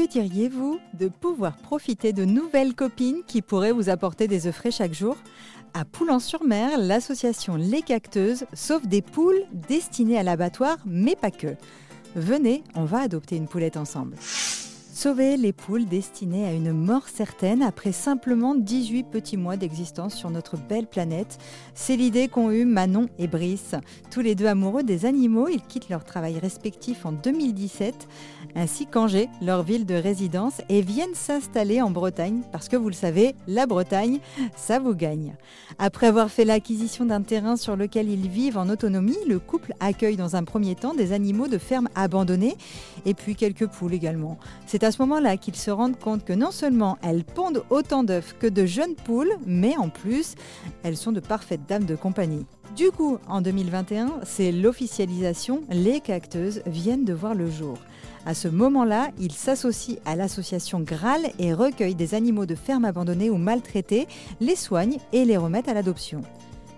Que diriez-vous de pouvoir profiter de nouvelles copines qui pourraient vous apporter des œufs frais chaque jour? À Poulan-sur-Mer, l'association Les Cacteuses sauve des poules destinées à l'abattoir, mais pas que. Venez, on va adopter une poulette ensemble. Sauver les poules destinées à une mort certaine après simplement 18 petits mois d'existence sur notre belle planète, c'est l'idée qu'ont eu Manon et Brice. Tous les deux amoureux des animaux, ils quittent leur travail respectif en 2017, ainsi qu'Angers, leur ville de résidence, et viennent s'installer en Bretagne, parce que vous le savez, la Bretagne, ça vous gagne. Après avoir fait l'acquisition d'un terrain sur lequel ils vivent en autonomie, le couple accueille dans un premier temps des animaux de ferme abandonnés, et puis quelques poules également. C'est à ce moment-là qu'ils se rendent compte que non seulement elles pondent autant d'œufs que de jeunes poules, mais en plus, elles sont de parfaites dames de compagnie. Du coup, en 2021, c'est l'officialisation, les cacteuses viennent de voir le jour. À ce moment-là, ils s'associent à l'association Graal et recueillent des animaux de ferme abandonnés ou maltraités, les soignent et les remettent à l'adoption.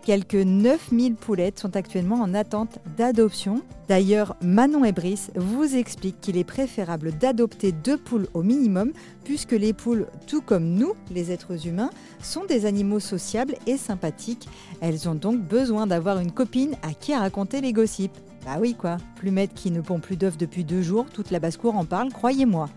Quelques 9000 poulettes sont actuellement en attente d'adoption. D'ailleurs, Manon et Brice vous expliquent qu'il est préférable d'adopter deux poules au minimum, puisque les poules, tout comme nous, les êtres humains, sont des animaux sociables et sympathiques. Elles ont donc besoin d'avoir une copine à qui raconter les gossips. Bah oui quoi, Plumette qui ne pond plus d'œufs depuis deux jours, toute la basse-cour en parle, croyez-moi.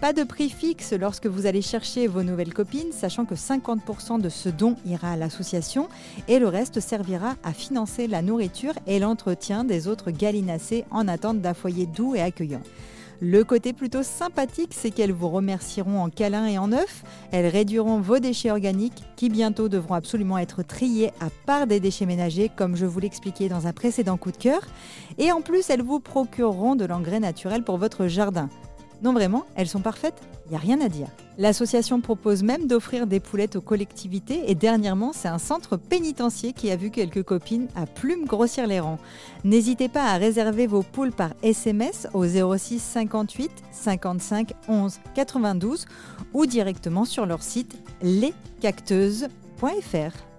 Pas de prix fixe lorsque vous allez chercher vos nouvelles copines, sachant que 50% de ce don ira à l'association et le reste servira à financer la nourriture et l'entretien des autres gallinacés en attente d'un foyer doux et accueillant. Le côté plutôt sympathique, c'est qu'elles vous remercieront en câlin et en œuf. Elles réduiront vos déchets organiques qui bientôt devront absolument être triés à part des déchets ménagers, comme je vous l'expliquais dans un précédent coup de cœur. Et en plus, elles vous procureront de l'engrais naturel pour votre jardin. Non vraiment, elles sont parfaites, il n'y a rien à dire. L'association propose même d'offrir des poulettes aux collectivités et dernièrement, c'est un centre pénitentiaire qui a vu quelques copines à plumes grossir les rangs. N'hésitez pas à réserver vos poules par SMS au 06 58 55 11 92 ou directement sur leur site lescacteuses.fr.